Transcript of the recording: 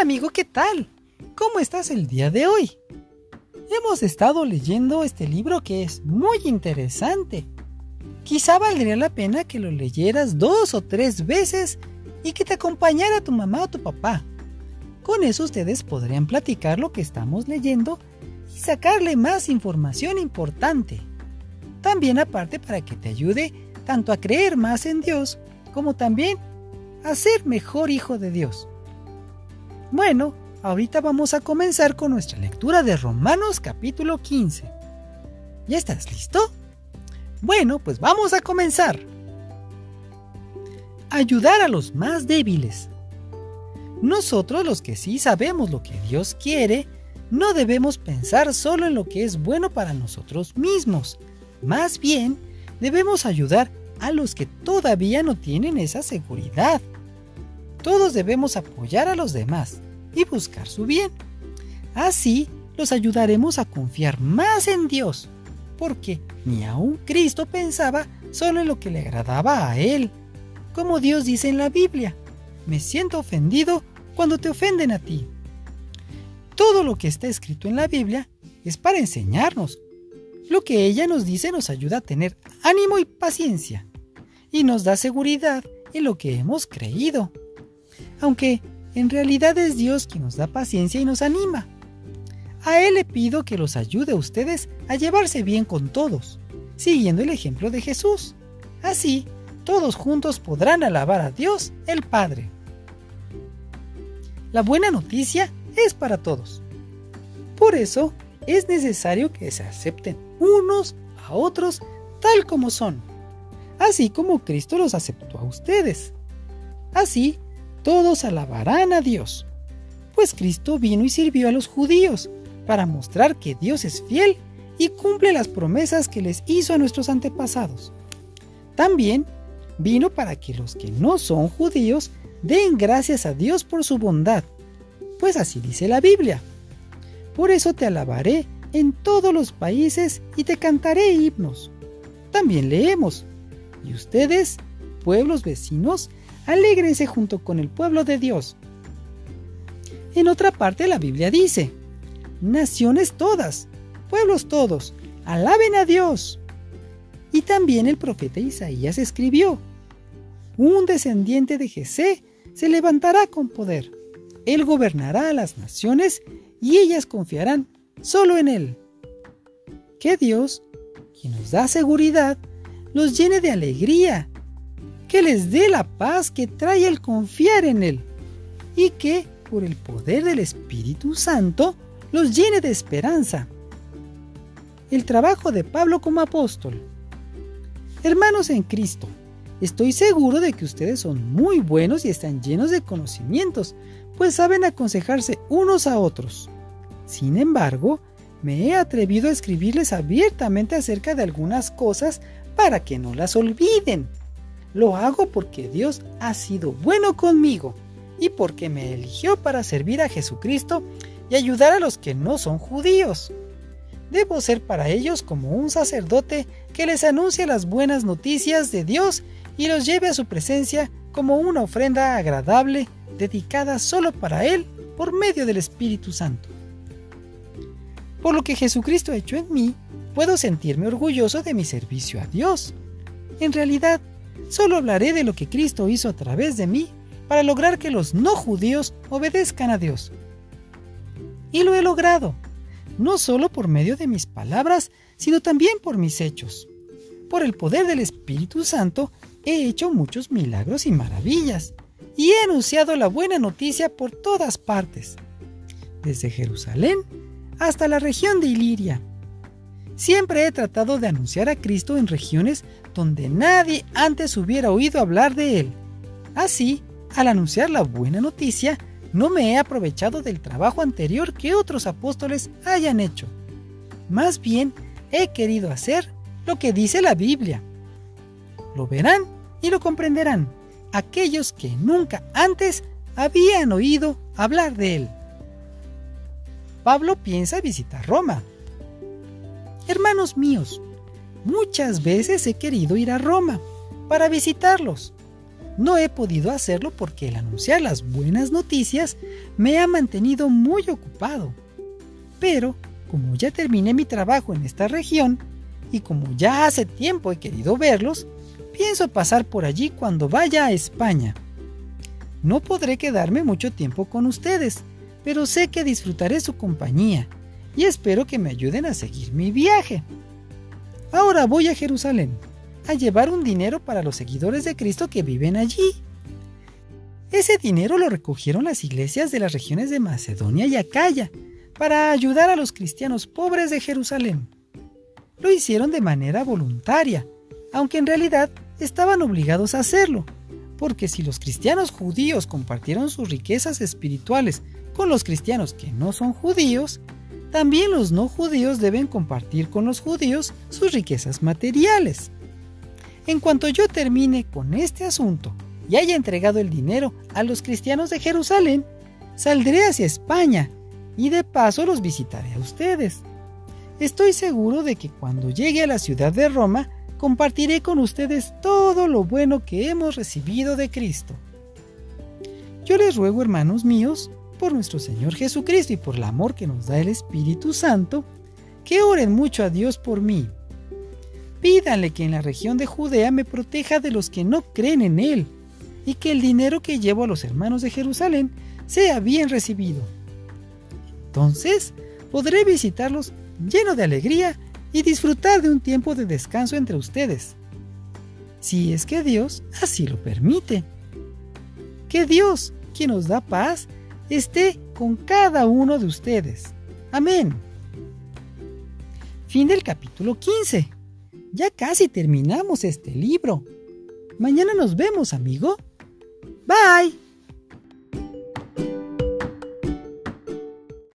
Hola amigo, ¿qué tal? ¿Cómo estás el día de hoy? Hemos estado leyendo este libro que es muy interesante. Quizá valdría la pena que lo leyeras dos o tres veces y que te acompañara tu mamá o tu papá. Con eso ustedes podrían platicar lo que estamos leyendo y sacarle más información importante. También aparte para que te ayude tanto a creer más en Dios como también a ser mejor hijo de Dios. Bueno, ahorita vamos a comenzar con nuestra lectura de Romanos capítulo 15. ¿Ya estás listo? Bueno, pues vamos a comenzar. Ayudar a los más débiles. Nosotros los que sí sabemos lo que Dios quiere, no debemos pensar solo en lo que es bueno para nosotros mismos. Más bien, debemos ayudar a los que todavía no tienen esa seguridad. Todos debemos apoyar a los demás y buscar su bien. Así los ayudaremos a confiar más en Dios, porque ni aun Cristo pensaba solo en lo que le agradaba a Él. Como Dios dice en la Biblia, me siento ofendido cuando te ofenden a ti. Todo lo que está escrito en la Biblia es para enseñarnos. Lo que ella nos dice nos ayuda a tener ánimo y paciencia, y nos da seguridad en lo que hemos creído. Aunque en realidad es Dios quien nos da paciencia y nos anima. A Él le pido que los ayude a ustedes a llevarse bien con todos, siguiendo el ejemplo de Jesús. Así, todos juntos podrán alabar a Dios el Padre. La buena noticia es para todos. Por eso es necesario que se acepten unos a otros tal como son, así como Cristo los aceptó a ustedes. Así, todos alabarán a Dios, pues Cristo vino y sirvió a los judíos para mostrar que Dios es fiel y cumple las promesas que les hizo a nuestros antepasados. También vino para que los que no son judíos den gracias a Dios por su bondad, pues así dice la Biblia. Por eso te alabaré en todos los países y te cantaré himnos. También leemos, y ustedes, pueblos vecinos, alégrense junto con el pueblo de Dios. En otra parte la Biblia dice, naciones todas, pueblos todos, alaben a Dios. Y también el profeta Isaías escribió, un descendiente de Jesé se levantará con poder. Él gobernará a las naciones y ellas confiarán solo en Él. Que Dios, quien nos da seguridad, los llene de alegría que les dé la paz que trae el confiar en Él y que, por el poder del Espíritu Santo, los llene de esperanza. El trabajo de Pablo como apóstol. Hermanos en Cristo, estoy seguro de que ustedes son muy buenos y están llenos de conocimientos, pues saben aconsejarse unos a otros. Sin embargo, me he atrevido a escribirles abiertamente acerca de algunas cosas para que no las olviden lo hago porque Dios ha sido bueno conmigo y porque me eligió para servir a Jesucristo y ayudar a los que no son judíos. Debo ser para ellos como un sacerdote que les anuncie las buenas noticias de Dios y los lleve a su presencia como una ofrenda agradable dedicada solo para Él por medio del Espíritu Santo. Por lo que Jesucristo ha hecho en mí, puedo sentirme orgulloso de mi servicio a Dios. En realidad, Solo hablaré de lo que Cristo hizo a través de mí para lograr que los no judíos obedezcan a Dios. Y lo he logrado, no solo por medio de mis palabras, sino también por mis hechos. Por el poder del Espíritu Santo he hecho muchos milagros y maravillas, y he anunciado la buena noticia por todas partes, desde Jerusalén hasta la región de Iliria Siempre he tratado de anunciar a Cristo en regiones donde nadie antes hubiera oído hablar de Él. Así, al anunciar la buena noticia, no me he aprovechado del trabajo anterior que otros apóstoles hayan hecho. Más bien, he querido hacer lo que dice la Biblia. Lo verán y lo comprenderán aquellos que nunca antes habían oído hablar de Él. Pablo piensa visitar Roma Hermanos míos, muchas veces he querido ir a Roma para visitarlos, No he podido hacerlo porque el anunciar las buenas noticias me ha mantenido muy ocupado. Pero, como ya terminé mi trabajo en esta región, y como ya hace tiempo he querido verlos, pienso pasar por allí cuando vaya a España. No podré quedarme mucho tiempo con ustedes, pero sé que disfrutaré su compañía y espero que me ayuden a seguir mi viaje. Ahora voy a Jerusalén a llevar un dinero para los seguidores de Cristo que viven allí. Ese dinero lo recogieron las iglesias de las regiones de Macedonia y Acaya para ayudar a los cristianos pobres de Jerusalén. Lo hicieron de manera voluntaria, aunque en realidad estaban obligados a hacerlo, porque si los cristianos judíos compartieron sus riquezas espirituales con los cristianos que no son judíos, también los no judíos deben compartir con los judíos sus riquezas materiales. En cuanto yo termine con este asunto y haya entregado el dinero a los cristianos de Jerusalén, saldré hacia España y de paso los visitaré a ustedes. Estoy seguro de que cuando llegue a la ciudad de Roma, compartiré con ustedes todo lo bueno que hemos recibido de Cristo. Yo les ruego, hermanos míos, por nuestro Señor Jesucristo y por el amor que nos da el Espíritu Santo, que oren mucho a Dios por mí. Pídanle que en la región de Judea me proteja de los que no creen en Él, y que el dinero que llevo a los hermanos de Jerusalén sea bien recibido. Entonces podré visitarlos lleno de alegría y disfrutar de un tiempo de descanso entre ustedes, si es que Dios así lo permite. Que Dios, quien nos da paz, esté con cada uno de ustedes. Amén. Fin del capítulo 15. Ya casi terminamos este libro. Mañana nos vemos, amigo. Bye.